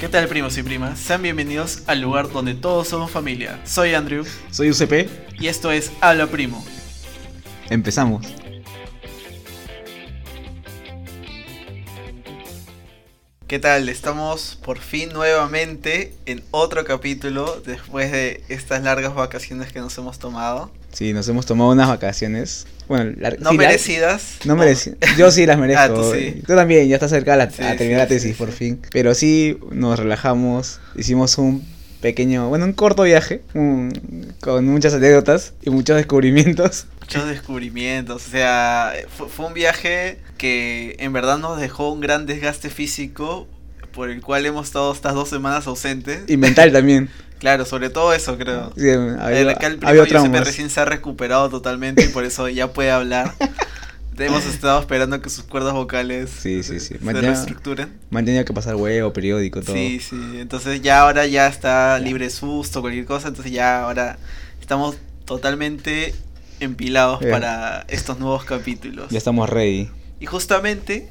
¿Qué tal primos y primas? Sean bienvenidos al lugar donde todos somos familia. Soy Andrew Soy UCP. y esto es Habla Primo. Empezamos. ¿Qué tal? Estamos por fin nuevamente en otro capítulo después de estas largas vacaciones que nos hemos tomado. Sí, nos hemos tomado unas vacaciones. Bueno, No merecidas. No mereci- Yo sí las merezco. Ah, tú sí. Tú también, ya estás cerca a, la- Sí, a terminar la tesis por fin. Pero sí nos relajamos, hicimos un pequeño, bueno, un corto viaje un- con muchas anécdotas y muchos descubrimientos. Muchos descubrimientos. O sea, fue, fue un viaje que en verdad nos dejó un gran desgaste físico por el cual hemos estado estas dos semanas ausentes. Y mental también. Claro, sobre todo eso creo. Sí, había, El, acá el había Giuseppe recién se ha recuperado totalmente y por eso ya puede hablar. Hemos estado esperando que sus cuerdas vocales Sí, sí, sí. se reestructuren. Tenido que pasar huevo, periódico, todo. Sí, sí. Entonces ya ahora ya está libre susto, cualquier cosa. Entonces ya ahora estamos totalmente empilados Bien. para estos nuevos capítulos. Ya estamos ready. Y justamente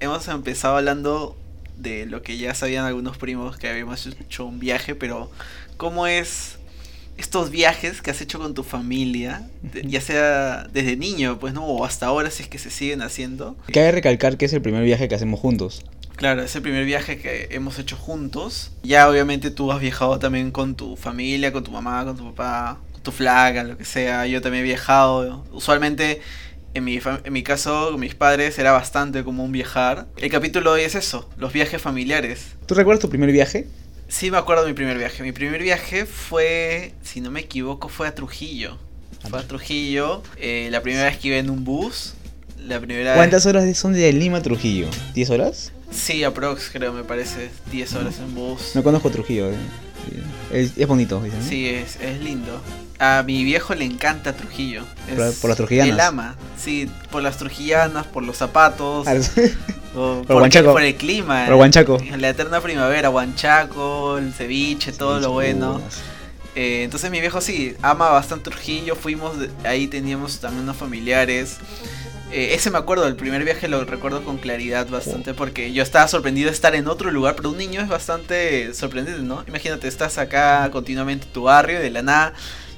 hemos empezado hablando de lo que ya sabían algunos primos que habíamos hecho un viaje, pero ¿cómo es estos viajes que has hecho con tu familia, ya sea desde niño, pues no, o hasta ahora si es que se siguen haciendo? Cabe recalcar que es el primer viaje que hacemos juntos. Claro, es el primer viaje que hemos hecho juntos. Ya obviamente tú has viajado también con tu familia, con tu mamá, con tu papá, con tu flaca, lo que sea. Yo también he viajado. Usualmente, en mi, en mi caso, con mis padres era bastante común viajar. El capítulo hoy es eso, los viajes familiares. ¿Tú recuerdas tu primer viaje? Sí me acuerdo de mi primer viaje. Mi primer viaje fue, si no me equivoco, fue a Trujillo. Fue a Trujillo. eh, la primera vez que iba en un bus. La primera ¿Cuántas horas son de Lima a Trujillo? ¿10 horas? Sí, aprox creo, me parece. 10 horas en bus. No conozco Trujillo. eh. Es, es bonito, dicen. Sí, es, es lindo. A mi viejo le encanta Trujillo. Por- por las trujillanas. Él ama, sí, por las trujillanas, por los zapatos, Ah, o por Huanchaco. por el clima. Por Huanchaco. La eterna primavera, Huanchaco, el ceviche, todo lo bueno. Eh, entonces mi viejo sí, ama bastante Trujillo, fuimos, de- ahí teníamos también unos familiares. Eh, ese me acuerdo, el primer viaje lo recuerdo con claridad bastante porque yo estaba sorprendido de estar en otro lugar, pero un niño es bastante sorprendente, ¿no? Imagínate, estás acá continuamente en tu barrio, de la nada,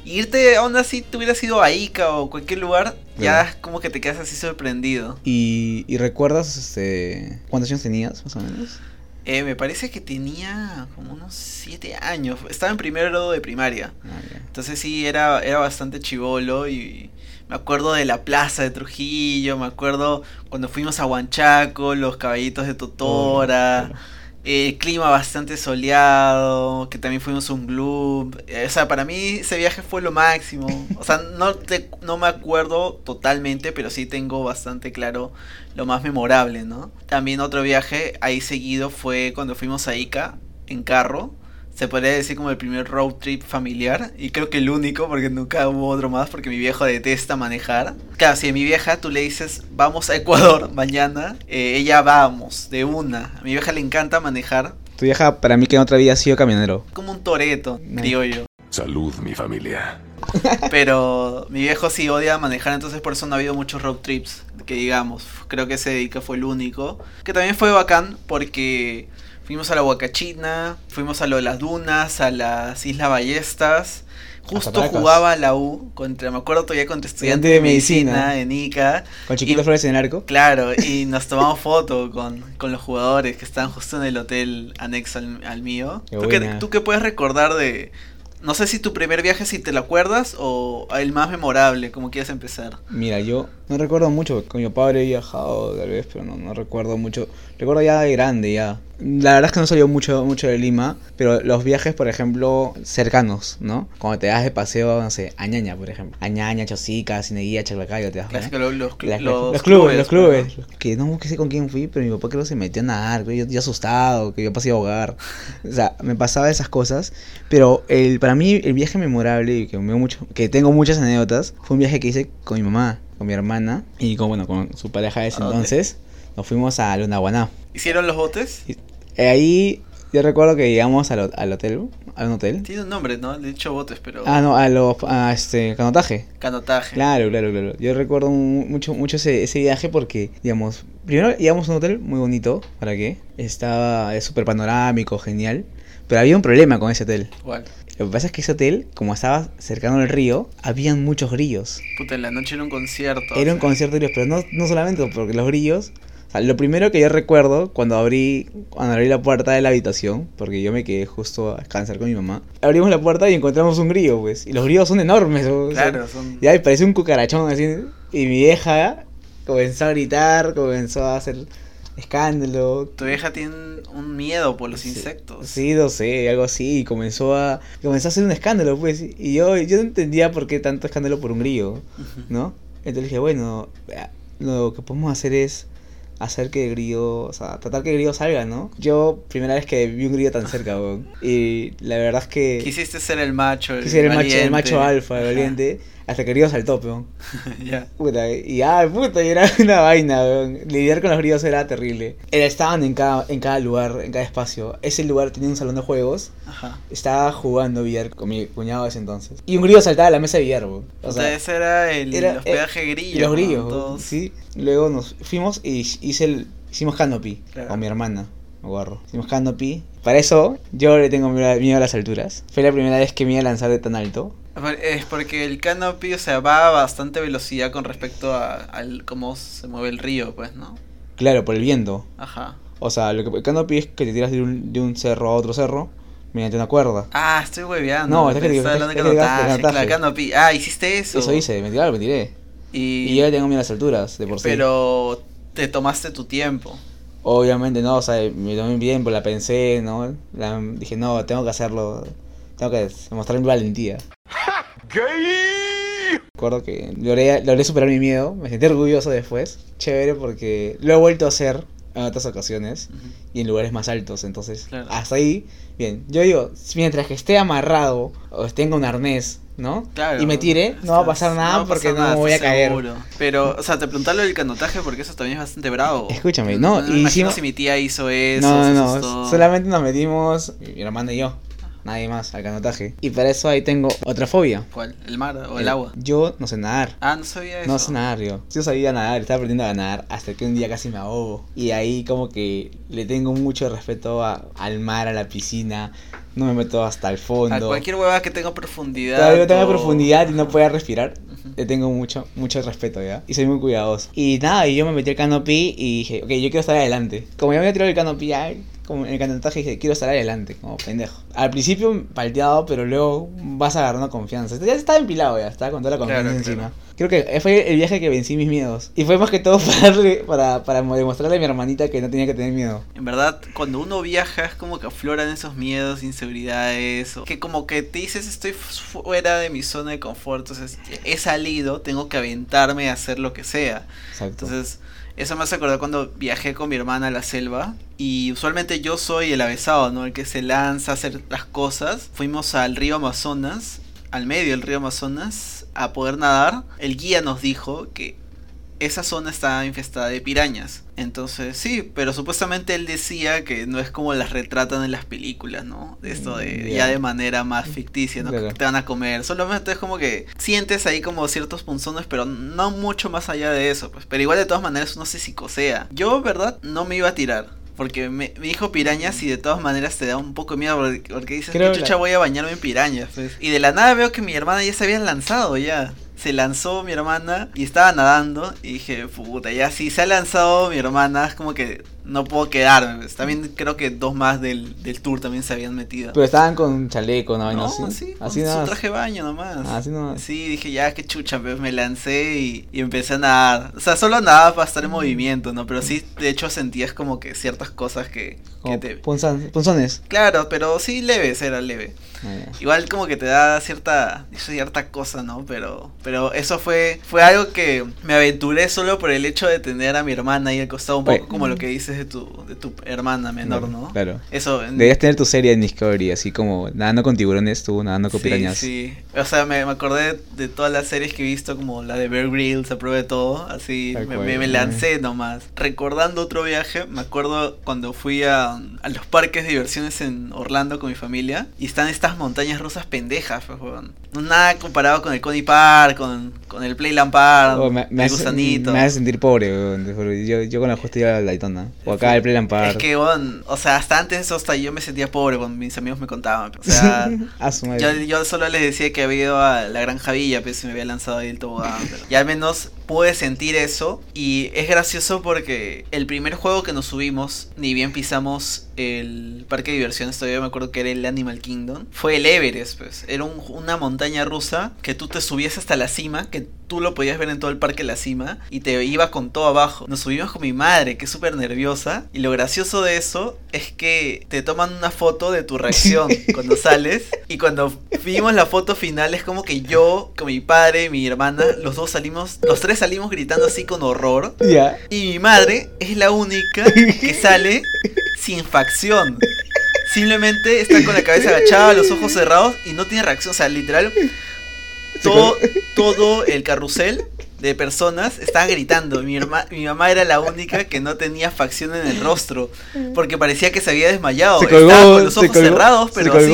y irte aún así, te hubieras ido a Ica o cualquier lugar, ya como que te quedas así sorprendido. ¿Y, y recuerdas este, cuántos años tenías, más o menos? Eh, me parece que tenía como unos 7 años, estaba en primero de primaria. Ah. Entonces sí, era, era bastante chivolo y me acuerdo de la plaza de Trujillo, me acuerdo cuando fuimos a Huanchaco, los caballitos de Totora, Claro. Eh, clima bastante soleado, que también fuimos a un club. eh, o sea, para mí ese viaje fue lo máximo. O sea, no, te, no me acuerdo totalmente, pero sí tengo bastante claro lo más memorable, ¿no? También otro viaje ahí seguido fue cuando fuimos a Ica en carro. Se podría decir como el primer road trip familiar. Y creo que el único, porque nunca hubo otro más, porque mi viejo detesta manejar. Claro, si a mi vieja tú le dices, vamos a Ecuador mañana, eh, ella vamos, de una. A mi vieja le encanta manejar. Tu vieja para mí que en otra vida ha sido camionero. Como un toreto, No. criollo. Salud, mi familia. Pero mi viejo sí odia manejar, entonces por eso no ha habido muchos road trips, que digamos. Creo que ese Ica fue el único. Que también fue bacán porque fuimos a la Huacachina, fuimos a lo de las dunas, a las Islas Ballestas. Justo jugaba la U contra, me acuerdo todavía contra estudiante de medicina, en Ica. Con Chiquito Y- Flores en el arco. Claro, y nos tomamos foto con, con los jugadores que estaban justo en el hotel anexo al, al mío. Qué ¿Tú qué. ¿Tú qué puedes recordar de... No sé si tu primer viaje, si te lo acuerdas, o el más memorable, como quieras empezar. Mira, yo no recuerdo mucho. Con mi padre he viajado tal vez, pero no, no recuerdo mucho. Recuerdo ya de grande, ya. La verdad es que no salió mucho, mucho de Lima, pero los viajes, por ejemplo, cercanos, ¿no? Cuando te das de paseo, no sé, a Ñaña, por ejemplo. A Ñaña, Chosica, Cineguía, Chaclacayo, te das lo- los, los los, clubes, los clubes. Que no sé con quién fui, pero mi papá creo que se metió a nadar, yo, yo asustado, que yo pasé a ahogar. O sea, me pasaba esas cosas. Pero el, para mí el viaje memorable y que, me mucho, que tengo muchas anécdotas fue un viaje que hice con mi mamá, con mi hermana y con, bueno, con su pareja de ese ¿A dónde? entonces. Nos fuimos a Lunaguaná. ¿Hicieron los botes? Eh, ahí Yo recuerdo que llegamos al, al hotel, a un hotel. Tiene un nombre, ¿no? Le he dicho botes, pero. Ah, no, a los, a este, canotaje. Canotaje. Claro, claro, claro. Yo recuerdo mu- mucho, mucho ese, ese viaje porque, digamos, primero llegamos a un hotel muy bonito, ¿para qué? Estaba es súper panorámico, genial. Pero había un problema con ese hotel. Igual. Lo que pasa es que ese hotel, como estaba cercano al río, habían muchos grillos. Puta, en la noche era un concierto. Era un o sea, concierto de grillos, pero no, no solamente porque los grillos... Sea, lo primero que yo recuerdo cuando abrí, cuando abrí la puerta de la habitación, porque yo me quedé justo a descansar con mi mamá, abrimos la puerta y encontramos un grillo, pues. Y los grillos son enormes, o sea, Claro, son. ya, y parecía un cucarachón así. Y mi vieja comenzó a gritar, comenzó a hacer escándalo. Tu vieja tiene un miedo por los Sí, insectos. Sí, no sé, algo así. Y comenzó a, comenzó a hacer un escándalo, pues. Y yo, yo no entendía por qué tanto escándalo por un grillo. ¿no? Entonces dije, bueno, lo que podemos hacer es hacer que el grillo, o sea, tratar que el grillo salga, ¿no? Yo, primera vez que vi un grillo tan cerca, weón. Y la verdad es que... Quisiste ser el macho. El Quise ser el macho, el macho valiente. alfa, el Ajá. Hasta que el grillo saltó, peón. ya. Puta, y ah, puta, y era una vaina, weón. Lidiar con los grillos era terrible. Era- estaban en cada, en cada lugar, en cada espacio. Ese lugar tenía un salón de juegos. Ajá. Estaba jugando billar con mi cuñado ese entonces. Y un grillo saltaba a la mesa de billar, weón. O O sea, sea, ese era el era- hospedaje grillo. los grillos, sí. Luego nos fuimos y hice el, hicimos canopy Claro. con mi hermana, me acuerdo. Hicimos canopy. Para eso, yo le tengo miedo a las alturas. Fue la primera vez que me iba a lanzar de tan alto. Es porque el canopy, o sea, va a bastante velocidad con respecto a al cómo se mueve el río, pues, ¿no? Claro, por el viento. Ajá. O sea, lo que el canopy es que te tiras de un, de un cerro a otro cerro mediante una cuerda. Ah, estoy hueveando. No, es que- Estaba es hablando de canotaje, claro, canopy. Ah, hiciste eso. Eso hice, me tiré, me tiré. Y, Y yo le tengo miedo a las alturas, de por sí. Pero te tomaste tu tiempo. Obviamente no, o sea, me tomé bien, pues la pensé, ¿no? La- dije, no, tengo que hacerlo. Tengo que demostrar mi valentía. Recuerdo que logré, logré superar mi miedo, me sentí orgulloso después. Chévere porque lo he vuelto a hacer en otras ocasiones y en lugares más altos. Entonces, Claro. hasta ahí, bien. Yo digo, mientras que esté amarrado o tenga un arnés, ¿no? Claro. y me tire, no va a pasar nada porque no nada, me voy a caer. seguro. Pero, o sea, te pregunté lo del canotaje porque eso también es bastante bravo. Escúchame, no, me y imagino hicimos- si mi tía hizo eso. No, no, no, solamente nos metimos mi hermana y yo, nadie más al canotaje. Y para eso ahí tengo otra fobia. ¿Cuál? ¿El mar o el agua? Yo no sé nadar. Ah, no sabía eso. No sé nadar yo. Yo sabía nadar, estaba aprendiendo a nadar hasta que un día casi me ahogo. Y ahí como que le tengo mucho respeto a- al mar, a la piscina. No me meto hasta el A fondo. cualquier hueva que tenga profundidad. Todavía no tengo o- profundidad y no pueda respirar. Le tengo mucho, mucho respeto ya. Y soy muy cuidadoso. Y nada, y yo me metí al canopy y dije, ok, yo quiero estar adelante. Como ya me había tirado el canopy ya, como en el canotaje dije, quiero estar adelante, como pendejo. Al principio palteado, pero luego vas agarrando confianza. Ya estaba empilado ya, estaba con toda la confianza Claro, encima. claro. Creo que fue el viaje que vencí mis miedos. Y fue más que todo para, darle- para, para demostrarle a mi hermanita que no tenía que tener miedo. En verdad, cuando uno viaja es como que afloran esos miedos, inseguridades, o que como que te dices estoy fuera de mi zona de confort, entonces he salido, tengo que aventarme a hacer lo que sea. Exacto. Entonces, eso me hace acordar cuando viajé con mi hermana a la selva y usualmente yo soy el avesado, ¿no? El que se lanza a hacer las cosas. Fuimos al río Amazonas, al medio del río Amazonas, a poder nadar. El guía nos dijo que esa zona está infestada de pirañas. Entonces, sí, pero supuestamente él decía que no es como las retratan en las películas, ¿no? Esto de Mm, ya de manera más ficticia, ¿no? Claro. Que te van a comer. Solamente es como que sientes ahí como ciertos punzones, pero no mucho más allá de eso, pues. Pero igual de todas maneras uno se psicosea. Yo, verdad, no me iba a tirar. Porque me, me dijo pirañas y de todas maneras te da un poco de miedo porque, porque dices, ¿qué chucha la- voy a bañarme en pirañas? pues? Y de la nada veo que mi hermana ya se había lanzado ya. Se lanzó mi hermana y estaba nadando y dije, puta, ya si se ha lanzado mi hermana es como que no puedo quedarme. También creo que dos más del, del tour también se habían metido. Pero estaban con chaleco, no, no, así. sí, con así su nada más. traje de baño nomás. Ah, así nomás. Sí, dije, ya, qué chucha, pues me lancé y, y empecé a nadar. O sea, solo nadaba para estar en movimiento, ¿no? Pero sí, de hecho, sentías como que ciertas cosas que, que te... punzan- punzones. Claro, pero sí leves, era leve. Ah. Igual como que te da cierta cierta cosa, ¿no? Pero pero eso fue fue algo que me aventuré solo por el hecho de tener a mi hermana ahí al costado un poco Oye. como lo que dices de tu, de tu hermana menor, ¿no? Claro. Eso. Deberías tener tu serie en Discovery, así como nadando con tiburones, tú nadando con Sí, pirañas. sí. O sea, me, me acordé de todas las series que he visto, como la de Bear Grylls, a prueba de todo. Así, me, me- me lancé nomás. Recordando otro viaje, me acuerdo cuando fui a, a los parques de diversiones en Orlando con mi familia. Y están estas montañas rusas pendejas, pues. No nada comparado con el Coney Park, con, con el Playland Park, Oh, me, me el hace, gusanito. me hace sentir pobre. Yo, yo con la justa iba a la Daytona. O acá el Playland Park. Es que, weón, o sea, hasta antes eso, hasta yo me sentía pobre cuando mis amigos me contaban. O sea. Yo, yo solo les decía que había ido a la Granja Villa, pues se me había lanzado ahí el tobogán. pero- Y al menos pude sentir eso. Y es gracioso porque el primer juego que nos subimos, ni bien pisamos el parque de diversiones, todavía me acuerdo que era el Animal Kingdom, fue el Everest, pues. Era un- una montaña rusa que tú te subías hasta la cima, que tú lo podías ver en todo el parque la cima, y te iba con todo abajo. Nos subimos con mi madre, que es súper nerviosa. Y lo gracioso de eso es que te toman una foto de tu reacción cuando sales. Y cuando vimos la foto final, es como que yo, con mi padre y mi hermana, los dos salimos, los tres salimos gritando así con horror. Ya. Y mi madre es la única que sale sin facción. Simplemente está con la cabeza agachada, los ojos cerrados y no tiene reacción. O sea, literal, todo, todo el carrusel de personas estaban gritando. Mi, herma- mi mamá era la única que no tenía facción en el rostro. Porque parecía que se había desmayado. Se Estaba con los ojos colgó, cerrados, pero así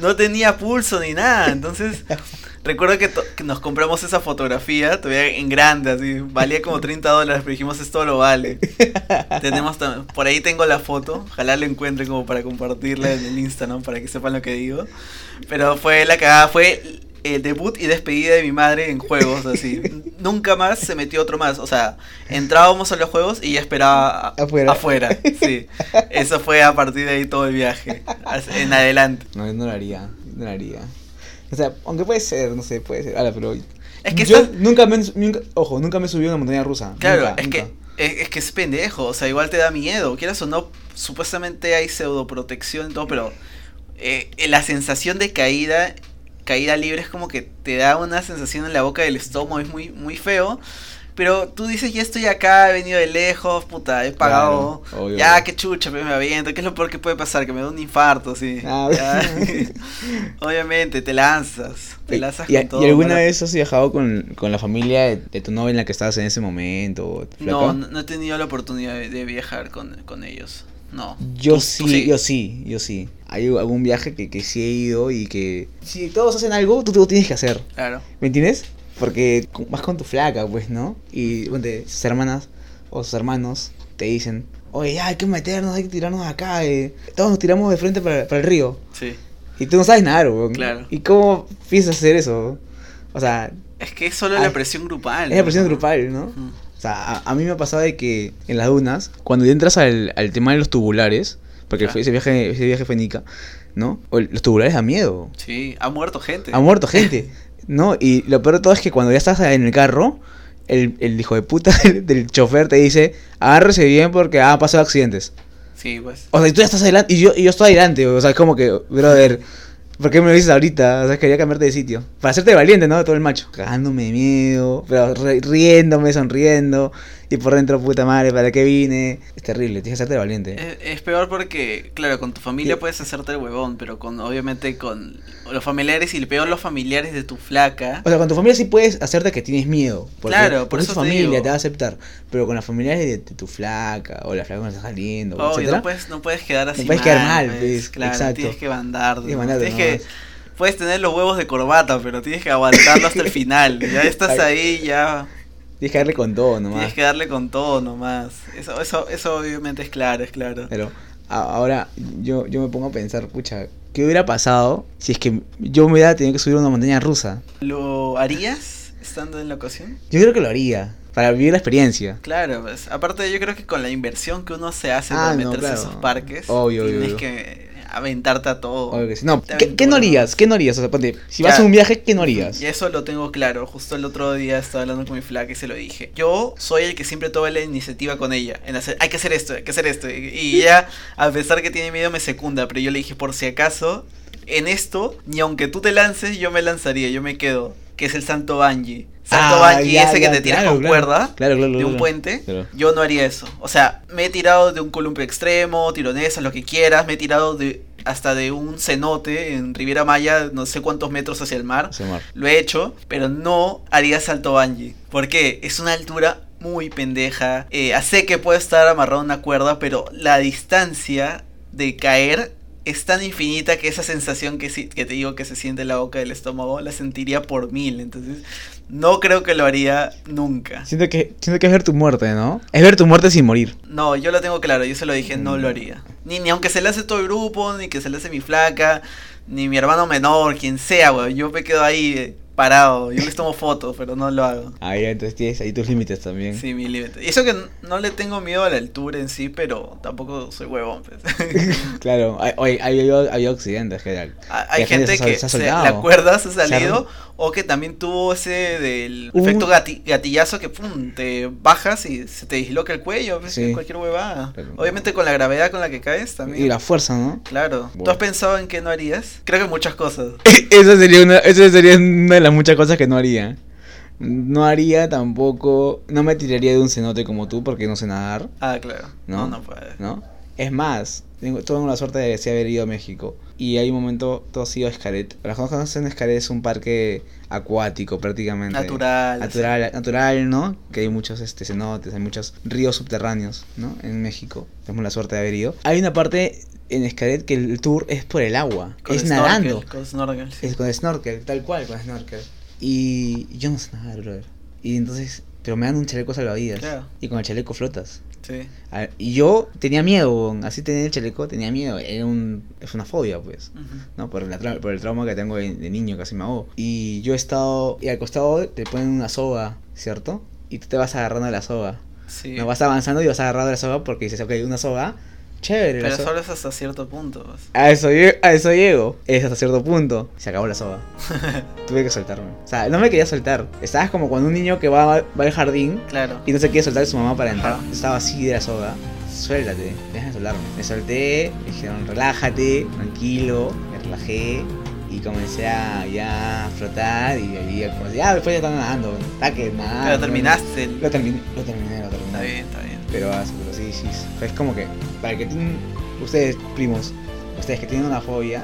no tenía pulso ni nada. Entonces, recuerdo que, que nos compramos esa fotografía, todavía en grande, así. Valía como 30 dólares, pero dijimos, esto lo vale. Tenemos por ahí tengo la foto, ojalá la encuentre como para compartirla en el Instagram, para que sepan lo que digo. Pero fue la cagada, fue el debut y despedida de mi madre en juegos, así. Nunca más se metió otro más. O sea, entrábamos a los juegos y ya esperaba Afuera. afuera. Sí. Eso fue a partir de ahí todo el viaje. En adelante. No, lo haría. No lo haría. O sea, aunque puede ser, no sé, puede ser. Ahora, pero. Es que yo estás- nunca me. nunca- ojo, nunca me subí a una montaña rusa. Claro, Nunca, es nunca. que es, es que es pendejo, o sea, igual te da miedo, quieras o no, supuestamente hay pseudoprotección y todo, pero eh, eh, la sensación de caída, caída libre es como que te da una sensación en la boca del estómago, es muy, muy feo. Pero tú dices, ya estoy acá, he venido de lejos, puta, he pagado. Claro, ya, qué chucha, pues me aviento. ¿Qué es lo peor que puede pasar? Que me da un infarto, sí. Ah. Obviamente, te lanzas. Te lanzas ¿Y, con y todo. alguna mala- vez has viajado con, con la familia de, de tu novia en la que estabas en ese momento? No, no, no he tenido la oportunidad de, de viajar con, con ellos. No. Yo sí, tú yo sí, yo sí. Hay algún viaje que, que sí he ido y que si todos hacen algo, tú, tú lo tienes que hacer. Claro. ¿Me entiendes? Porque vas con tu flaca, pues, ¿no? Y ponte, sus hermanas o sus hermanos te dicen, oye, ya hay que meternos, hay que tirarnos acá. eh". Todos nos tiramos de frente para, para el río. Sí. Y tú no sabes nadar, weón. Claro. ¿Y cómo piensas hacer eso? O sea, Es que es solo la presión grupal. es la presión ¿no? grupal, ¿no? O sea, a, a mí me ha pasado de que en las dunas, cuando entras al, al tema de los tubulares, porque fue- ese viaje ese viaje fue en Ica, ¿no? O los tubulares da miedo. Sí, ha muerto gente. Ha muerto gente, ¿no? Y lo peor de todo es que cuando ya estás en el carro, el, el hijo de puta del, del chofer te dice, agárrese bien porque han pasado accidentes. Sí, pues. O sea, y tú ya estás adelante, y yo, y yo estoy adelante, o sea, es como que, brother, ¿por qué me lo dices ahorita? O sea, quería cambiarte de sitio. Para hacerte valiente, ¿no? Todo el macho. Cagándome de miedo, pero riéndome, sonriendo. Y por dentro, puta madre, ¿para qué vine? Es terrible, tienes que hacerte valiente. Es, es peor porque, claro, con tu familia Sí. puedes hacerte el huevón, pero con obviamente con los familiares y peor los familiares de tu flaca. O sea, con tu familia sí puedes hacerte que tienes miedo. Porque, Claro, por porque eso tu te familia, digo. te va a aceptar. Pero con las familiares de, tu flaca, o la flaca que estás saliendo, Obvio, etcétera, no puedes, no puedes quedar así. puedes quedar mal, pues, claro, exacto. tienes que mandar. Tienes mandarte tienes que, puedes tener los huevos de corbata, pero tienes que aguantarlo hasta el final. Ya estás ahí, ya tienes que darle con todo nomás. tienes que darle con todo nomás. Eso, eso, eso obviamente es claro, es claro. Pero ahora yo, yo me pongo a pensar, pucha, ¿qué hubiera pasado si es que yo me hubiera tenido que subir a una montaña rusa? ¿Lo harías estando en la ocasión? Yo creo que lo haría, para vivir la experiencia. Claro, pues, aparte yo creo que con la inversión que uno se hace Ah, para no, meterse claro. a esos parques, obvio, tienes obvio. que aventarte a todo. Obvio que sí. No, ¿qué, no harías? ¿Qué no harías? O sea, ponte, si vas a un viaje, ¿qué no harías? Y eso lo tengo claro. Justo el otro día estaba hablando con mi flaca y se lo dije. Yo soy el que siempre toma la iniciativa con ella. En hacer, hay que hacer esto, hay que hacer esto. Y, y ella, a pesar que tiene miedo, me secunda. Pero yo le dije, por si acaso, en esto, ni aunque tú te lances, yo me lanzaría. Yo me quedo. Que es el santo Banji. salto Ah, bungee ya, ese ya, que te tiras claro, con claro. cuerda Claro, claro, de un puente, yo no haría eso. O sea, me he tirado de un columpio extremo, tironesas, lo que quieras, me he tirado de hasta de un cenote en Riviera Maya, no sé cuántos metros hacia el mar. Mar. Lo he hecho, pero no haría salto bungee. ¿Por qué? Es una altura muy pendeja. Eh, sé que puede estar amarrado a una cuerda, pero la distancia de caer es tan infinita que esa sensación que, si- que te digo que se siente en la boca del estómago la sentiría por mil. Entonces, no creo que lo haría nunca. Siento que, siento que es ver tu muerte, ¿no? Es ver tu muerte sin morir. No, yo lo tengo claro, yo se lo dije, no Mm. lo haría. Ni, ni aunque se le hace todo el grupo, ni que se le hace mi flaca, ni mi hermano menor, quien sea, weón. Yo me quedo ahí eh, parado, yo les tomo fotos, pero no lo hago. Ah, ya, entonces tienes ahí tus límites también. Sí, mi límite. Y eso que no le tengo miedo a la altura en sí, pero tampoco soy huevón. pues. claro, hay, hay, hay, accidentes, general. hay hay gente que se ha se- soltado. la cuerda se ha Se salido o que también tuvo ese del Un- efecto gati- gatillazo que pum, te bajas y se te disloca el cuello, pues, Sí. cualquier huevada. Pero- Obviamente con la gravedad con la que caes también. Y la fuerza, ¿no? Claro. ¿Tú has pensado en qué no harías? Creo que muchas cosas. Esa sería una, esa sería una de las muchas cosas que no haría. No haría tampoco, no me tiraría de un cenote como tú porque no sé nadar, Ah, claro. ¿no? No, no puede. ¿no? Es más, tengo, tengo la suerte de haber ido a México y hay un momento, todo ha sido a Xcaret. Para los que no conocen, Xcaret es un parque acuático prácticamente. Natural. Natural, natural, ¿no? Que hay muchos este, cenotes, hay muchos ríos subterráneos, ¿no? En México. Tenemos la suerte de haber ido. Hay una parte en Xcaret que el tour es por el agua, Con es snorkel, nadando. Con snorkel, sí. Es con snorkel, tal cual con snorkel. Y yo no sé nadar, brother. Y entonces, pero me dan un chaleco salvavidas. Claro. Y con el chaleco flotas. Sí. A- Y yo tenía miedo, así tenía el chaleco, tenía miedo. Era un, es una fobia, pues. Ujú. ¿no? Por, la tra- por el trauma que tengo de, de niño, casi me ahogo. Y yo he estado, y al costado te ponen una soga, ¿cierto? Y tú te vas agarrando de la soga. Sí. No vas avanzando y vas agarrando de la soga porque dices, ok, una soga, chévere. Pero solo es hasta cierto punto. pues. A eso, a eso llego. Es hasta cierto punto. Se acabó la soga. Tuve que soltarme. O sea, no me quería soltar. Estabas como cuando un niño que va, va al jardín Claro. y no se quiere soltar de su mamá para entrar. Ajá. Estaba así de la soga. Suéltate, deja de soltarme. Me solté, me dijeron relájate, tranquilo, me relajé y comencé a ya a flotar y ahí como, ya después ya estaba nadando, está que nada. Pero terminaste. Lo terminé, lo terminé, lo terminé. Pero, ah, pero sí, sí. Es como que, para que tienen, ustedes, primos, ustedes que tienen una fobia,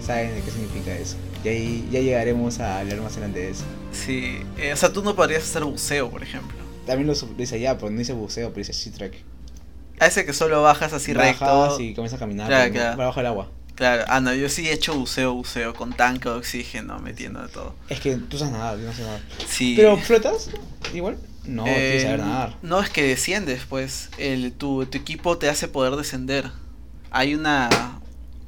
saben de qué significa eso. Y ahí ya llegaremos a hablar más adelante de eso. Sí. Eh, o sea, tú no podrías hacer buceo, por ejemplo. También lo, hice allá, pero no hice buceo, pero hice sea trek. A ese que solo bajas así Bajas recto. y comienzas a caminar Claro, claro. por abajo del agua. Claro. Ah, no, yo sí he hecho buceo, buceo, con tanque de oxígeno, metiendo de todo. Es que tú sabes nadar, yo no sé nadar. Sí. ¿Pero flotas? Igual. No, Eh, tienes que saber nadar. No, es que desciendes, pues. El, tu, tu equipo te hace poder descender. Hay una,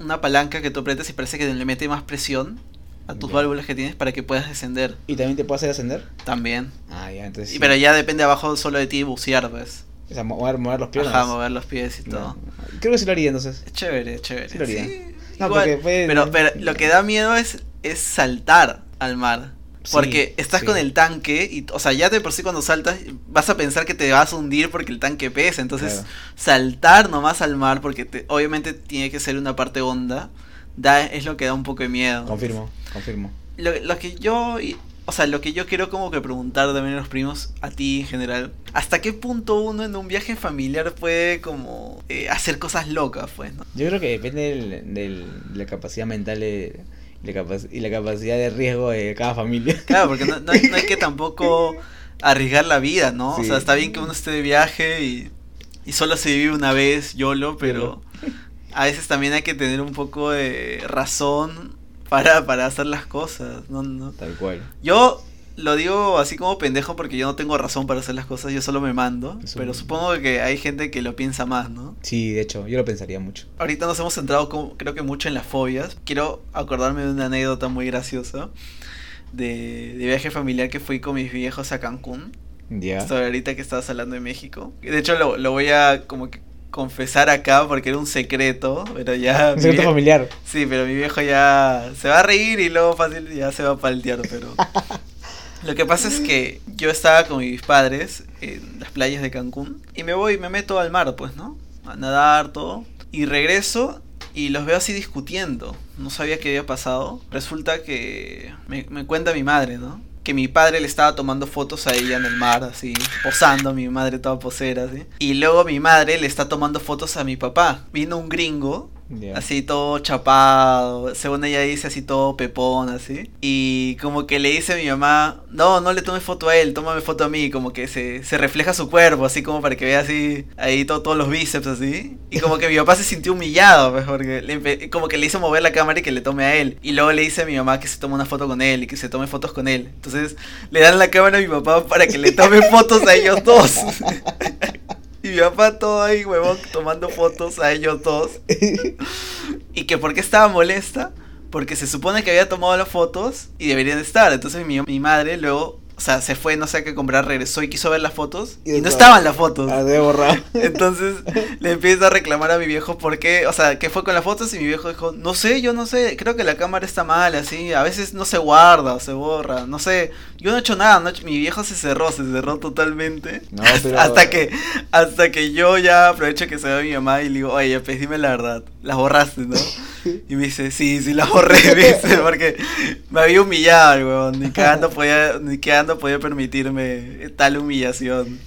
una palanca que tú aprietas y parece que le mete más presión a tus Ya. válvulas que tienes para que puedas descender. ¿Y también te puede hacer ascender? También. Ah, ya, entonces. Y, sí. pero ya depende abajo solo de ti bucear, pues. O sea, mover, mover los pies. Ajá, mover los pies y todo. Creo que sí lo haría entonces. Es chévere, chévere. Sí lo haría. Sí, No, igual. porque pero, pero lo que da miedo es, es saltar al mar. Sí, Porque estás sí. con el tanque y, o sea, ya de por sí cuando saltas vas a pensar que te vas a hundir porque el tanque pesa. Entonces, Claro. saltar nomás al mar, porque te- obviamente tiene que ser una parte honda, da, es lo que da un poco de miedo. Confirmo, confirmo. Lo, lo que yo, o sea, lo que yo quiero como que preguntar también a los primos, a ti en general, ¿hasta qué punto uno en un viaje familiar puede como eh, hacer cosas locas, pues, ¿no? Yo creo que depende del, del- de la capacidad mental de- la y la capacidad de riesgo de cada familia. Claro, porque no, no hay, no hay que tampoco arriesgar la vida, ¿no? O sea, está bien que uno esté de viaje y, y solo se vive una vez, YOLO, pero a veces también hay que tener un poco de razón para, para hacer las cosas, ¿no? no. Tal cual. Yo lo digo así como pendejo porque yo no tengo razón para hacer las cosas, yo solo me mando, Eso. pero supongo que hay gente que lo piensa más, ¿no? Sí, de hecho, yo lo pensaría mucho. Ahorita nos hemos centrado como- creo que mucho en las fobias. Quiero acordarme de una anécdota muy graciosa de, de viaje familiar que fui con mis viejos a Cancún. Ya. Sobre ahorita que estabas hablando de México. De hecho lo, lo voy a como que confesar acá porque era un secreto, pero ya... Un secreto familiar. Sí, pero mi viejo ya se va a reír y luego fácil ya se va a paltear, pero... Lo que pasa es que yo estaba con mis padres en las playas de Cancún y me voy, me meto al mar, pues, ¿no? A nadar, todo. Y regreso y los veo así discutiendo. No sabía qué había pasado. Resulta que me, me cuenta mi madre, ¿no? que mi padre le estaba tomando fotos a ella en el mar, así, posando, mi madre toda posera, así. Y luego mi madre le está tomando fotos a mi papá. Vino un gringo Ya. Así todo chapado, según ella dice, así todo pepón, así. Y como que le dice a mi mamá, no, no le tomes foto a él, tómame foto a mí, como que se, se refleja su cuerpo, así como para que vea así, ahí todo, todos los bíceps, así. Y como que mi papá se sintió humillado, pues, porque le como que le hizo mover la cámara y que le tome a él. Y luego le dice a mi mamá que se tome una foto con él y que se tome fotos con él. Entonces le dan la cámara a mi papá para que le tome fotos a ellos dos. Y mi papá todo ahí, huevón, tomando fotos a ellos dos. Y que por qué estaba molesta, porque se supone que había tomado las fotos y deberían estar. Entonces mi, mi madre luego, o sea, se fue, no sé a qué comprar, regresó y quiso ver las fotos Y y, no estaba- estaban las fotos. Ah, de borrar. Entonces le empieza a reclamar a mi viejo por qué, o sea, qué fue con las fotos y mi viejo dijo, no sé, yo no sé, creo que la cámara está mal, así, a veces no se guarda o se borra, no sé, yo no he hecho nada, no he hecho- mi viejo se cerró, se cerró totalmente, No, pero- hasta que, hasta que yo ya aprovecho que se ve mi mamá y le digo, oye, pues dime la verdad, las borraste, ¿no? Y me dice, sí, sí las borré, me dice, porque me había humillado, el huevón, ni cagando podía, ni cagando podía permitirme tal humillación.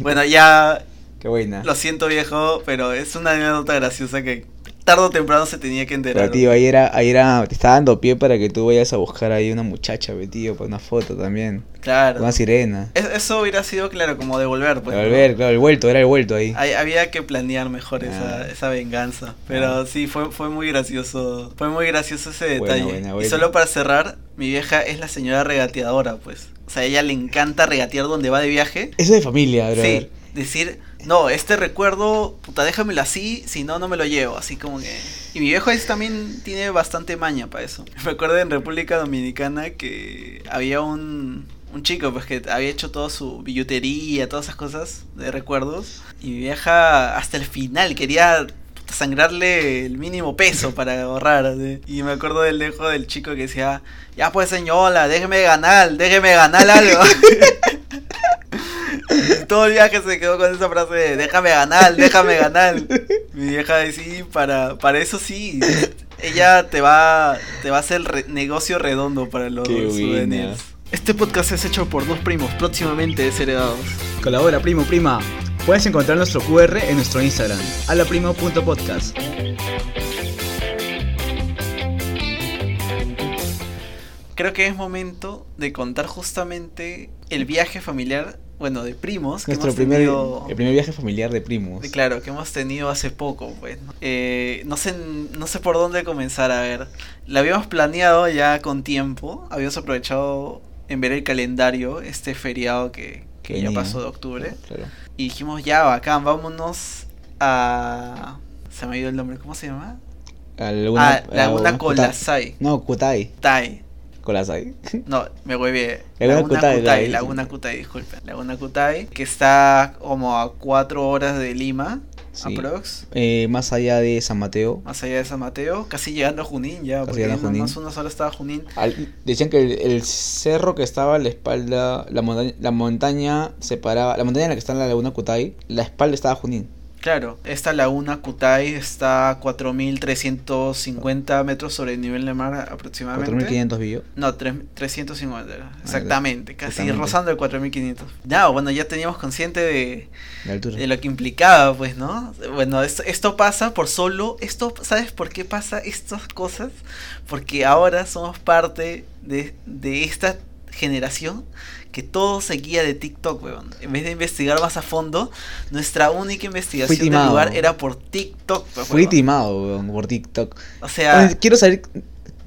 Bueno, ya Qué buena. lo siento viejo, pero es una anécdota graciosa que tarde o temprano se tenía que enterar. Pero tío, ahí era, ahí era, te estaba dando pie para que tú vayas a buscar ahí una muchacha, ve, tío, para una foto también. Claro. Una sirena. Es- Eso hubiera sido, claro, como devolver, pues. ¿no? Devolver, claro, el vuelto, era el vuelto ahí. Hay- había que planear mejor esa, Ah. esa venganza. Pero Ah. sí, fue, fue muy gracioso. Fue muy gracioso ese Buena, detalle. buena, Y buena. solo para cerrar, mi vieja es la señora regateadora, pues. O sea, a ella le encanta regatear donde va de viaje. Eso de familia, bro. Sí, decir, no, este recuerdo, puta, déjamelo así, si no, no me lo llevo. Así como que. Y mi viejo es, también tiene bastante maña para eso. Me acuerdo en República Dominicana que había un, un chico, pues que había hecho toda su billutería, todas esas cosas de recuerdos. Y mi vieja, hasta el final, quería puta, sangrarle el mínimo peso para ahorrar. así. Y me acuerdo del dejo del chico que decía, ya pues señora, déjeme ganar, déjeme ganar algo. Todo el viaje se quedó con esa frase de déjame ganar, déjame ganar. Mi vieja decía, sí, para, para eso sí. Ella te va, te va a hacer re- negocio redondo para los Qué souvenirs. Este podcast es hecho por dos primos, próximamente desheredados. Colabora, primo, prima. Puedes encontrar nuestro QR en nuestro Instagram, alaprimo.podcast. Creo que es momento de contar justamente el viaje familiar, bueno, de primos que Nuestro hemos primer, tenido- el primer viaje familiar de primos. Claro, que hemos tenido hace poco, pues. ¿no? Eh, no sé, no sé por dónde comenzar a ver. Lo habíamos planeado ya con tiempo. Habíamos aprovechado en ver el calendario, este feriado que, que ya pasó de octubre. Claro. Y dijimos, ya, bacán, vámonos a... Se me ha ido el nombre, ¿cómo se llama? A Laguna, ah, Laguna Colasai. No, Kutai. Tai. Colasai. No, me huevé. Laguna Laguna Kutai. Laguna Kutai, disculpen. Laguna Kutai, que está como a cuatro horas de Lima, Sí. aprox. Eh, más allá de San Mateo. Más allá de San Mateo, casi llegando a Junín ya, Casi porque llegando a Junín. más unas horas estaba Junín. Al- decían que el, el cerro que estaba a la espalda, la montaña, la montaña separaba, la montaña en la que está en la laguna Kutai, la espalda estaba Junín. Claro, esta laguna Kutai está a 4.350 metros sobre el nivel del mar aproximadamente. 4500 vio. No, tres- 350, era, exactamente, casi exactamente. rozando el 4500. No, bueno, ya teníamos consciente de, De de lo que implicaba, pues, ¿no? Bueno, esto, esto pasa por solo, esto, ¿sabes por qué pasa estas cosas? Porque ahora somos parte de, de esta generación que todo se guía de TikTok, weón. En vez de investigar más a fondo, nuestra única investigación del lugar era por TikTok, pues, Fui weón. timado, weón, por TikTok. O sea, quiero saber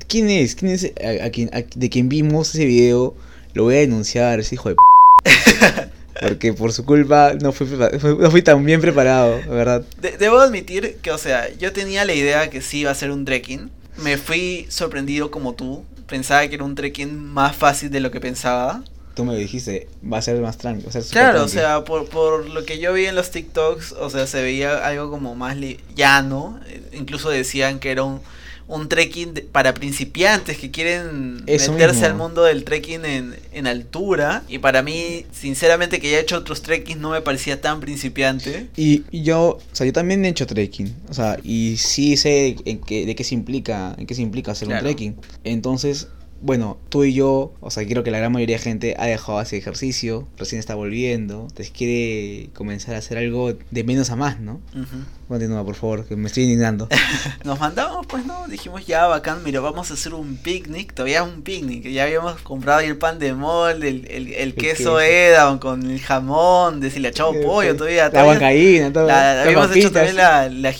quién es, quién es a, a quien, a- de quien vimos ese video. Lo voy a denunciar, ese hijo de p. Porque por su culpa no fui, no fui tan bien preparado, la verdad. De- debo admitir que, o sea, yo tenía la idea que sí iba a ser un trekking. Me fui sorprendido como tú. Pensaba que era un trekking más fácil de lo que pensaba. Tú me dijiste, va a ser más tranquilo. Claro, o sea, por, por lo que yo vi en los TikToks, o sea, se veía algo como más li- llano. eh, Incluso decían que era un, un trekking de- para principiantes que quieren Eso meterse mismo. al mundo del trekking en, en altura. Y para mí, sinceramente, que ya he hecho otros trekkings, no me parecía tan principiante. Y y yo, o sea, yo también he hecho trekking, o sea, y sí sé en qué, de qué se implica, en qué se implica hacer Claro. un trekking. Entonces, bueno, tú y yo, o sea, creo que la gran mayoría de gente ha dejado ese ejercicio, recién está volviendo, entonces quiere comenzar a hacer algo de menos a más, ¿no? Ujú. Continúa, por favor, que me estoy indignando. Nos mandamos, pues no, dijimos ya bacán, mira, vamos a hacer un picnic, todavía un picnic, ya habíamos comprado ahí el pan de molde, el, el, el queso queso. Edam con el jamón, deshilachado pollo todavía. La huancaína, todo. la- habíamos hecho también la, la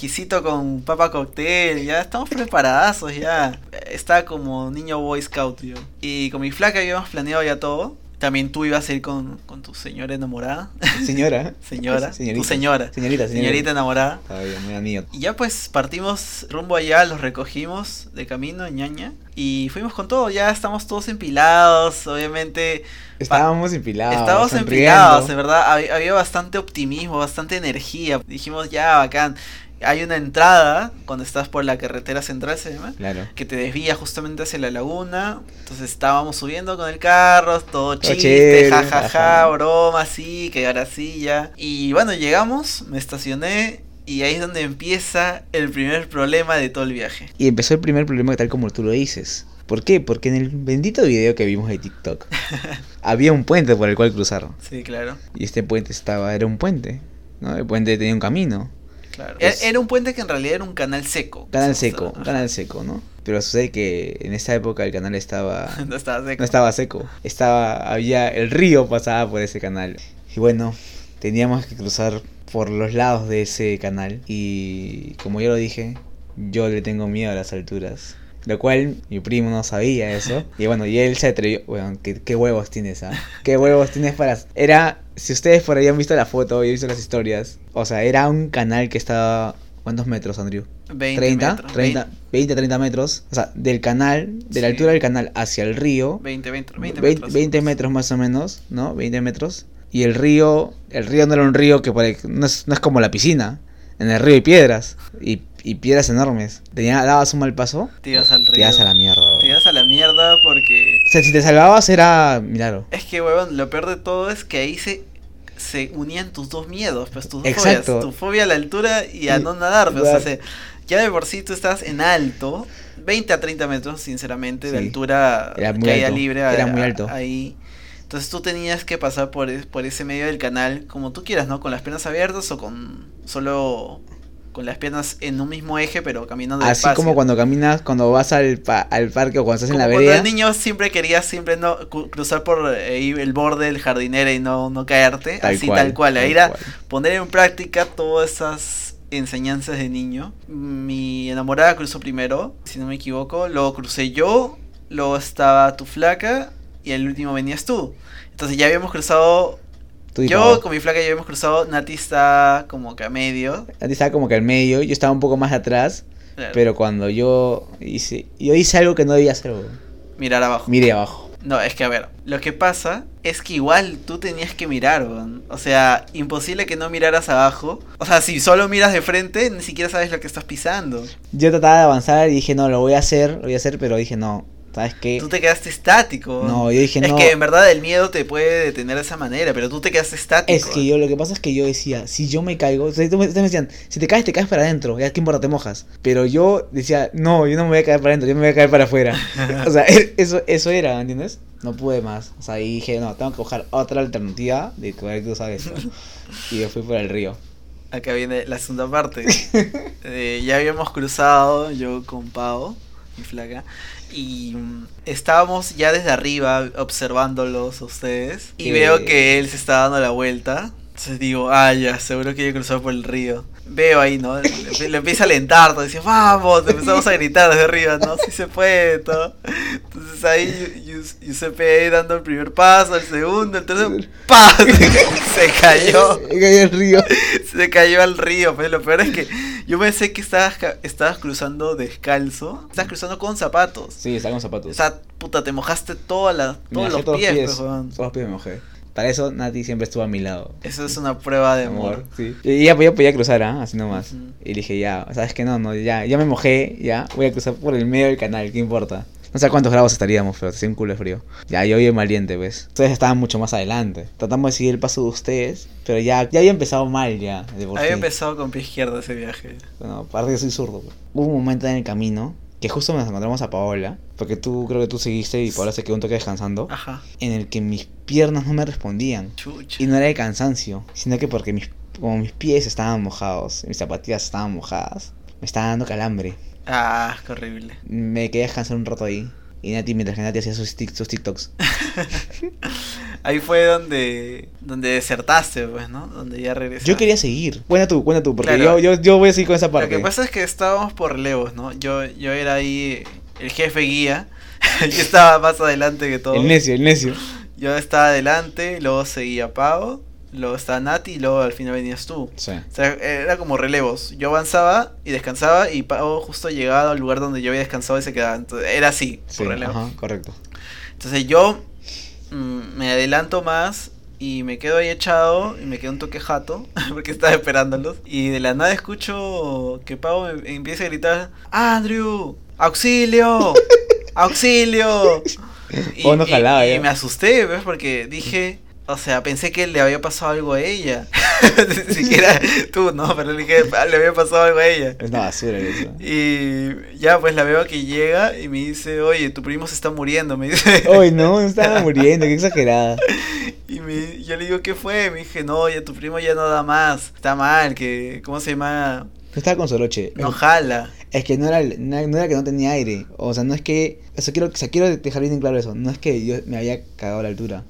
con papa cóctel, ya estamos preparadazos ya. Estaba como niño boy scout Y con mi flaca habíamos planeado ya todo. También tú ibas a ir con, con tu señora enamorada. Señora. Señora. Señorita. Tu señora. Señorita, señorita. Señorita enamorada. Todavía, muy amigo. Y ya pues partimos rumbo allá, los recogimos de camino, ñaña. Y fuimos con todo, ya estamos todos empilados, obviamente. Estábamos empilados. Estábamos sonriendo. empilados, de verdad. Había, había bastante optimismo, bastante energía. Dijimos, ya, bacán. Hay una entrada cuando estás por la carretera central, se llama. Claro. Que te desvía justamente hacia la laguna. Entonces estábamos subiendo con el carro, todo chiste, jajaja, ajá. broma, sí, que gracilla. Y bueno, llegamos, me estacioné. Y ahí es donde empieza el primer problema de todo el viaje. Y empezó el primer problema tal como tú lo dices. ¿Por qué? Porque en el bendito video que vimos de TikTok había un puente por el cual cruzar. Sí, claro. Y este puente estaba, era un puente. ¿no? El puente tenía un camino. Claro. Pues- Era- Era un puente que en realidad era un canal seco. Canal seco, ajá. canal seco, ¿no? Pero sucede que en esa época el canal estaba... No estaba seco. No estaba seco. Estaba, había, el río pasaba por ese canal. Y bueno, teníamos que cruzar por los lados de ese canal. Y como yo lo dije, yo le tengo miedo a las alturas. Lo cual mi primo no sabía eso. Y bueno, y él se atrevió. Bueno, ¿qué, qué huevos tienes, ah? ¿Qué huevos tienes para.? Era. Si ustedes por ahí han visto la foto y han visto las historias. O sea, era un canal que estaba. ¿Cuántos metros, Andrew? 20 30, metros. 30, 20, 30 metros. O sea, del canal, de la Sí. altura del canal hacia el río. 20, 20, 20 20, metros. 20 metros más o menos, ¿no? 20 metros. Y el río, el río no era un río que por ahí- no, es, no es como la piscina. En el río hay piedras. Y, y piedras enormes. Tenía, dabas un mal paso, Te ibas al río. te ibas a la mierda. Te weón. ibas a la mierda porque... O sea, si te salvabas era milagro. Es que, huevón, lo peor de todo es que ahí se, se unían tus dos miedos, pues tus dos Exacto. fobias. Tu fobia a la altura y a Y- no nadar. pues, o sea, se- ya de por sí tú estás en alto, 20 a 30 metros, sinceramente, de altura Era muy caída alto, libre. era a- muy alto. Ahí. Entonces tú tenías que pasar por, por ese medio del canal como tú quieras, ¿no? Con las piernas abiertas o con solo con las piernas en un mismo eje, pero caminando Así despacio. como cuando caminas, cuando vas al, pa- al parque o cuando estás en la cuando vereda. el niño siempre quería siempre no cruzar por ahí el borde del jardinero y no, no caerte, Tal así cual, tal cual, tal ahí era cual. poner en práctica todas esas enseñanzas de niño. Mi enamorada cruzó primero, si no me equivoco, luego crucé yo, luego estaba tu flaca y el último venías tú. Entonces ya habíamos cruzado, yo con mi flaca ya habíamos cruzado, Nati está como que a medio. Antes estaba como que al medio, yo estaba un poco más atrás. Claro, Pero cuando yo hice, yo hice algo que no debía hacer. Mirar abajo. Mire abajo. No, es que a ver, lo que pasa es que igual tú tenías que mirar. O sea, imposible que no miraras abajo. O sea, si solo miras de frente, ni siquiera sabes lo que estás pisando. Yo trataba de avanzar y dije, no, lo voy a hacer, lo voy a hacer, pero dije, no, ¿sabes qué? Tú te quedaste estático. No, yo dije, es no. que en verdad el miedo te puede detener de esa manera, pero tú te quedaste estático. Es que yo, lo que pasa es que yo decía, si yo me caigo, o sea, ustedes me decían, si te caes, te caes para adentro, ya qué importa, te mojas. Pero yo decía, no, yo no me voy a caer para adentro, yo me voy a caer para afuera. o sea, eso, eso era, ¿entiendes? No pude más. O sea, y dije, no, tengo que buscar otra alternativa de que tú sabes. Y yo fui por el río. Acá viene la segunda parte. Eh, ya habíamos cruzado, yo con Pau, mi flaca, y mm, estábamos ya desde arriba observándolos a ustedes. Y Eh. veo que él se está dando la vuelta. Entonces digo, ah, ya, seguro que yo cruzado por el río. Veo ahí, ¿no? Le, le empieza a alentar, todo, dice, vamos, empezamos a gritar desde arriba, ¿no? Sí se puede, todo. Entonces ahí Giuseppe ahí dando el primer paso, el segundo, el tercero, ¡pah! Se, se cayó. Me caí al río. Se cayó al río, pero lo peor es que yo pensé que estabas, estabas cruzando descalzo. Estabas cruzando con zapatos. Sí, estaba con zapatos. O sea, puta, te mojaste toda la, todos los todos pies, pies. pues. Todos los pies me mojé. Para eso Nati siempre estuvo a mi lado. Eso es una prueba de amor. Amor, sí. Y ya podía, podía cruzar, ¿ah? Así nomás. Ujú. Y dije, ya, sabes que no, no, ya, ya me mojé, ya, voy a cruzar por el medio del canal, ¿qué importa? No sé cuántos grados estaríamos, pero hacía un culo de frío. Ya, yo bien valiente, pues. Ustedes estaban mucho más adelante. Tratamos de seguir el paso de ustedes, pero ya, ya había empezado mal ya, de por Había sí. empezado con pie izquierdo ese viaje. Bueno, aparte que soy zurdo. pues. Hubo un momento en el camino que justo nos encontramos a Paola, porque tú creo que tú seguiste y Paola se quedó un toque descansando, Ajá. en el que mis piernas no me respondían. Chucha. Y no era de cansancio, sino que porque mis, como mis pies estaban mojados, mis zapatillas estaban mojadas, me estaba dando calambre. Ah, qué horrible. Me quedé descansar un rato ahí. Y Nati, mientras que Nati hacía sus, sus TikToks. Ahí fue donde donde desertaste, pues, ¿no? Donde ya regresaste. Yo quería seguir. Cuenta tú, cuenta tú, porque Claro. yo, yo, yo voy a seguir con esa Lo parte. que pasa es que estábamos por relevos, ¿no? Yo, yo era ahí el jefe guía. yo estaba más adelante que todo. El necio, el necio. Yo estaba adelante, luego seguía Pau, luego estaba Nati y luego al final venías tú. Sí. O sea, era como relevos. Yo avanzaba y descansaba y Pau justo llegaba al lugar donde yo había descansado y se quedaba. Entonces, era así, Sí, por relevo. ajá, correcto. Entonces yo mm, me adelanto más y me quedo ahí echado y me quedo un toque jato porque estaba esperándolos. Y de la nada escucho que Pau me- empieza a gritar, Andrew, auxilio, auxilio. Y, Oh, no y- jalaba, y ya. me asusté, ¿ves? Porque dije... O sea, pensé que le había pasado algo a ella. Ni siquiera tú, ¿no? Pero le dije, "Ah, le había pasado algo a ella. Es una basura eso. Y ya, pues la veo que llega y me dice, oye, tu primo se está muriendo, me dice. Uy, no, me estaba muriendo, qué exagerada. Y me, yo le digo, ¿qué fue? Me dije, no, ya tu primo ya no da más. Está mal, que, ¿cómo se llama? No estaba con Soroche. No jala. Es que no era, no, era que no tenía aire. O sea, no es que. Eso quiero, o sea, quiero dejar bien claro eso. No es que yo me había cagado a la altura.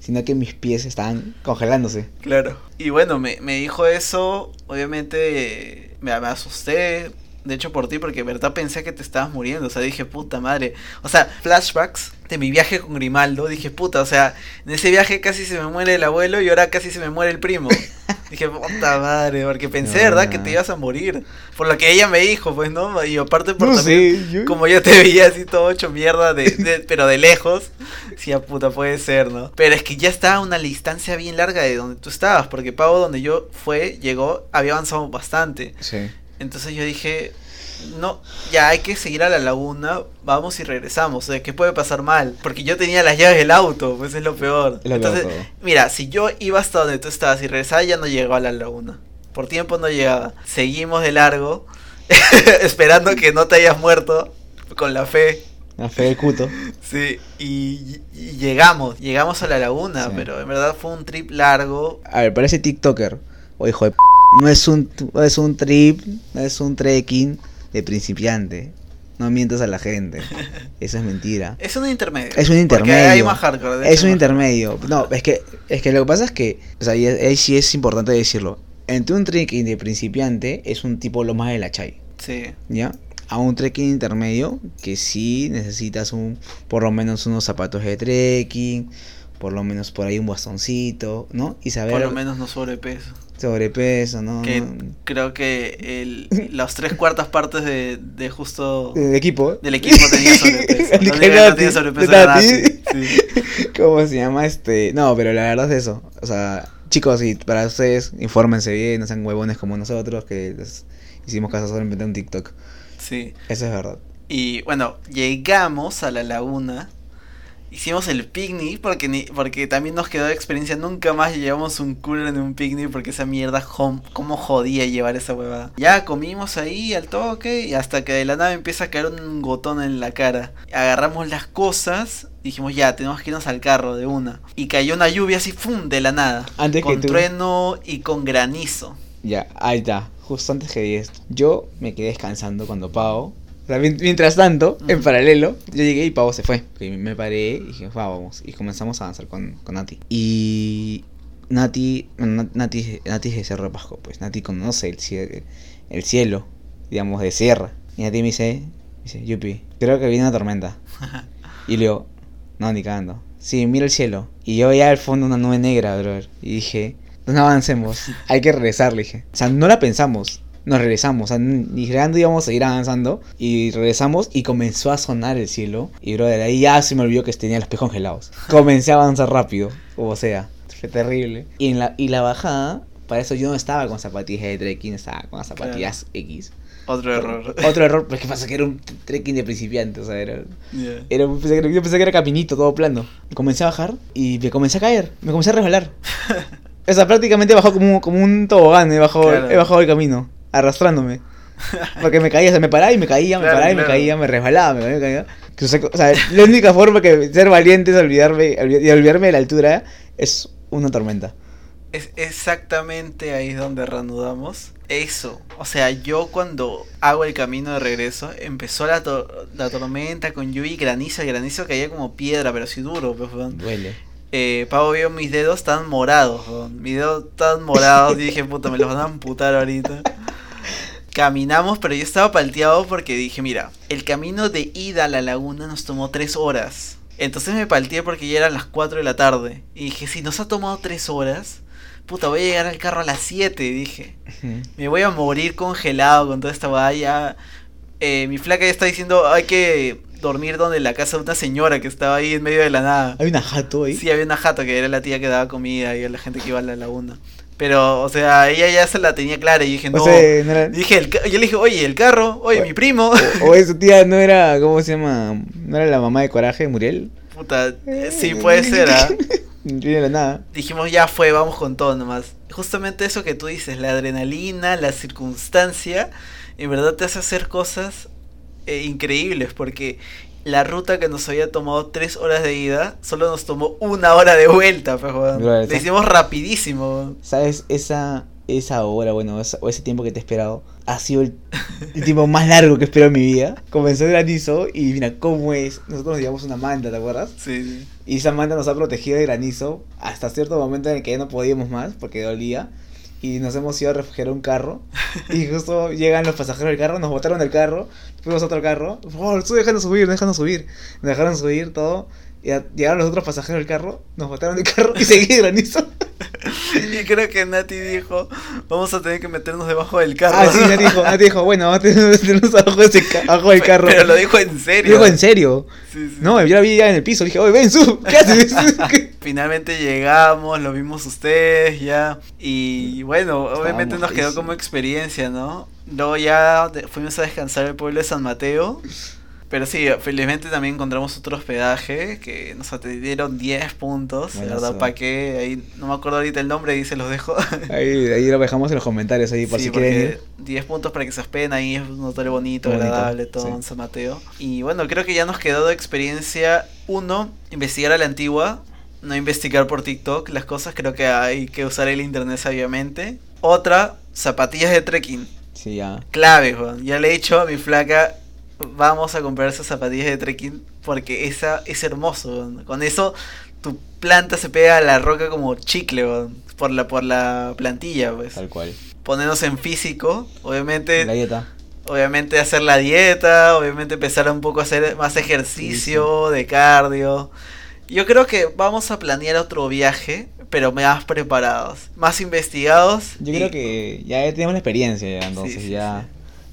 Sino que mis pies estaban congelándose. Claro. Y bueno, me, me dijo eso, obviamente me, me asusté. De hecho, por ti, porque en verdad pensé que te estabas muriendo. O sea, dije, puta madre. O sea, flashbacks de mi viaje con Grimaldo. Dije, puta, o sea, en ese viaje casi se me muere el abuelo y ahora casi se me muere el primo. Dije, puta madre, porque pensé, No, ¿verdad? no. Que te ibas a morir. Por lo que ella me dijo, pues, ¿no? Y aparte por No también, sé, yo- como yo te veía así todo hecho mierda, de, de- pero de lejos. Sí, a puta, puede ser, ¿no? Pero es que ya estaba una distancia bien larga de donde tú estabas, porque Pavo, donde yo fue, llegó, había avanzado bastante. Sí. Entonces yo dije, no, ya hay que seguir a la laguna, vamos y regresamos. O sea, ¿qué puede pasar mal? Porque yo tenía las llaves del auto, pues es lo peor. Entonces, mira, si yo iba hasta donde tú estabas y regresaba, ya no llegaba a la laguna. Por tiempo no llegaba. Seguimos de largo, esperando que no te hayas muerto, con la fe. La fe del cuto. Sí, y, y llegamos, llegamos a la laguna, Sí. pero en verdad fue un trip largo. A ver, parece TikToker. O hijo de p. No es un, no es un trip, no es un trekking de principiante. No mientas a la gente. Eso es mentira. Es un intermedio. Es un porque intermedio. hay más hardcore. Es un intermedio. No, es que, es que lo que pasa es que, o sea, y ahí sí es importante decirlo. Entre un trekking de principiante es un tipo lo más de la chai, Sí, ¿ya? A un trekking intermedio que sí necesitas un, por lo menos unos zapatos de trekking, por lo menos por ahí un bastoncito, ¿no? Y saber por lo menos no sobrepeso. Sobrepeso, ¿no? Que No- creo que el, las tres cuartas partes de, de justo del equipo. del equipo tenía sobrepeso. No tenía Nati. Sí. ¿Cómo se llama este? No, pero la verdad es eso. O sea, chicos, y para ustedes, infórmense bien, no sean huevones como nosotros, que les hicimos caso solamente un TikTok. sí. Eso es verdad. Y bueno, llegamos a la laguna. Hicimos el picnic porque ni, porque también nos quedó de experiencia. Nunca más llevamos un cooler en un picnic porque esa mierda, hom- cómo jodía llevar esa huevada. Ya comimos ahí al toque y hasta que de la nave empieza a caer un gotón en la cara. Agarramos las cosas, dijimos ya, tenemos que irnos al carro de una. Y cayó una lluvia así, ¡fum! de la nada. Antes que con tú- trueno y con granizo. Ya, ahí está. Justo antes que di esto. Yo me quedé descansando cuando Pau. O sea, mien- mientras tanto, en paralelo, yo llegué y Pau se fue. Y me paré y dije, "Va, vamos. Y comenzamos a avanzar con, con Nati. Y Nati, Nati, Nati es de Cerro de Pasco, pues Nati conoce el cielo, el cielo, digamos, de sierra. Y Nati me dice, me dice, Yupi, creo que viene una tormenta. Y le digo, no, ni cagando. Sí, mira el cielo. Y yo veía al fondo una nube negra, brother. Y dije, no avancemos, hay que regresar, le dije. O sea, no la pensamos, nos regresamos. O sea, ni creando íbamos a seguir avanzando. Y regresamos y comenzó a sonar el cielo. Y, brother, ahí ya se me olvidó que tenía los pies congelados. Comencé a avanzar rápido, o sea, fue terrible. Y, en la, y la bajada, para eso yo no estaba con zapatillas de trekking, estaba con las zapatillas X. Otro error. Otro error, pues que pasa que era un trekking de principiante, o sea, era... Ya. Era, pensé que yo pensé que era caminito, todo plano. Comencé a bajar y me comencé a caer. Me comencé a resbalar. o sea, prácticamente bajado como, un- como un tobogán. He bajado, Claro. he bajado el camino, arrastrándome. Porque me caía, o sea, me paraba y me caía, me Claro, paraba y me caía, me resbalaba, me caía, me caía. Que, O sea, o sea, la única forma que ser valiente es olvidarme, olvi- y olvidarme de la altura es una tormenta. Es exactamente ahí donde reanudamos. Eso. O sea, yo cuando hago el camino de regreso, empezó la, to- la tormenta con lluvia y granizo. El granizo caía como piedra, pero así duro. Pues. Duele. eh, Pavo vio mis dedos tan morados. Mis dedos tan morados. y dije, puta, me los van a amputar ahorita. Caminamos, pero yo estaba palteado porque dije, mira, el camino de ida a la laguna nos tomó tres horas. Entonces me palteé porque ya eran las 4 de la tarde. Y dije, si nos ha tomado tres horas, puta, voy a llegar al carro a las 7, dije. Me voy a morir congelado con toda esta valla. Eh, mi flaca ya está diciendo, hay que dormir donde la casa de una señora que estaba ahí en medio de la nada. Hay una jato ahí. Sí, había una jato que era la tía que daba comida y a la gente que iba a la laguna. Pero, o sea, ella ya se la tenía clara y dije, no. O sea, no era- Dije, el yo le dije, oye, el carro, oye, mi primo. o, o esa tía no era, ¿cómo se llama? ¿No era la mamá de Coraje, Muriel? Puta, eh, sí, puede ser, ¿ah? La nada. Dijimos, ya fue, vamos con todo nomás. Justamente eso que tú dices, la adrenalina, la circunstancia, en verdad te hace hacer cosas eh, increíbles, porque la ruta que nos había tomado tres horas de ida, solo nos tomó una hora de vuelta, pues, weón. Lo hicimos rapidísimo. ¿Sabes? Esa, esa hora, bueno, esa- o ese tiempo que te he esperado, ha sido el, el tiempo más largo que he esperado en mi vida. Comenzó el granizo y mira cómo es. Nosotros nos llevamos una manta, ¿te acuerdas? Sí, sí. Y esa manta nos ha protegido del granizo hasta cierto momento en el que ya no podíamos más porque dolía. Y nos hemos ido a refugiar a un carro. Y justo llegan los pasajeros del carro, nos botaron del carro. Fuimos a otro carro. Favor, tú déjanos subir, déjanos subir. Nos dejaron subir todo. Y llegaron los otros pasajeros del carro, nos botaron del carro y seguí granizo. Creo que Nati dijo, vamos a tener que meternos debajo del carro. Ah, sí, Nati dijo, Nati dijo, bueno, vamos a tenernos abajo, de abajo del carro. Pero lo dijo en serio. Dijo, ¿en serio? Sí, sí. No, yo la vi ya en el piso. Le dije, oye, ven, sub, ¿qué haces? Finalmente llegamos, lo vimos ustedes ya. Y bueno, obviamente nos quedó como experiencia, ¿no? Luego ya fuimos a descansar al pueblo de San Mateo. Pero sí, felizmente también encontramos otro hospedaje que nos atendieron 10 puntos. La verdad, ¿para qué? Ahí no me acuerdo ahorita el nombre y se los dejo. ahí, ahí lo dejamos en los comentarios ahí por sí, si quieren ir. 10 puntos para que se hospeden ahí, es un hotel bonito, Bonito, agradable, todo sí. en San Mateo. Y bueno, creo que ya nos quedó de experiencia, uno, investigar a la antigua, no investigar por TikTok las cosas, creo que hay que usar el internet sabiamente. Otra, zapatillas de trekking, Sí, ya. clave, Juan. Ya le he dicho a mi flaca, vamos a comprar esas zapatillas de trekking porque esa es hermoso. Con eso tu planta se pega a la roca como chicle, por la por la plantilla, pues Tal cual. ponernos en físico, obviamente, La dieta. obviamente hacer la dieta, obviamente empezar un poco a hacer más ejercicio de cardio. Yo creo que vamos a planear otro viaje, pero más preparados, más investigados. Yo y- creo que ya tenemos la experiencia, ya, entonces sí, ya.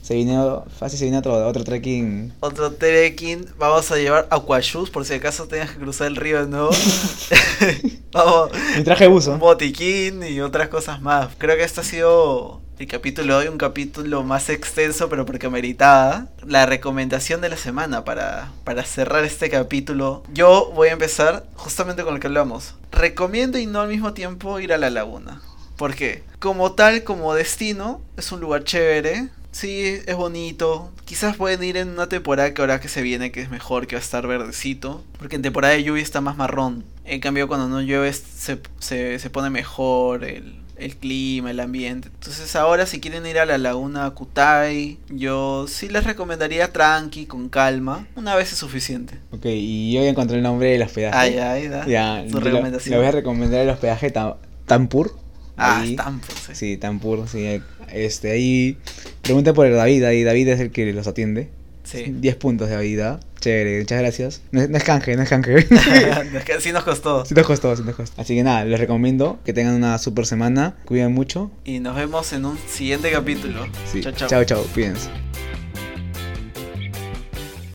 Se vino, fácil se viene otro, otro trekking. Otro trekking, vamos a llevar aquashoes por si acaso tengas que cruzar el río de nuevo. vamos, Mi traje buzo. un botiquín y otras cosas más. Creo que este ha sido el capítulo de hoy, un capítulo más extenso, pero porque meritaba. La recomendación de la semana para, para cerrar este capítulo. Yo voy a empezar justamente con lo que hablamos. Recomiendo y no al mismo tiempo ir a la laguna. ¿Por qué? Como tal, como destino, es un lugar chévere. Sí, es bonito. Quizás pueden ir en una temporada que ahora que se viene, que es mejor, que va a estar verdecito. Porque en temporada de lluvia está más marrón. En cambio, cuando no llueve, se, se, se pone mejor el, el clima, el ambiente. Entonces, ahora, si quieren ir a la laguna Kutai, yo sí les recomendaría tranqui, con calma. Una vez es suficiente. Ok, y yo ya encontré el nombre del hospedaje. Ay, ay, da. Ya, Su recomendación. Le voy a recomendar el hospedaje Tam- Tampur. Ah, Ahí- Stamford, sí. Sí, Tampur, sí. Este, ahí. Pregunta por el David, ahí David es el que los atiende. Sí. 10 puntos de vida. Chévere, muchas gracias. No, es- no es canje, no es canje. Sí nos costó. sí nos costó, sí nos costó. Así que nada, les recomiendo que tengan una super semana. Cuiden mucho. Y nos vemos en un siguiente capítulo. Sí. Chao, chao. chao, chao cuídense.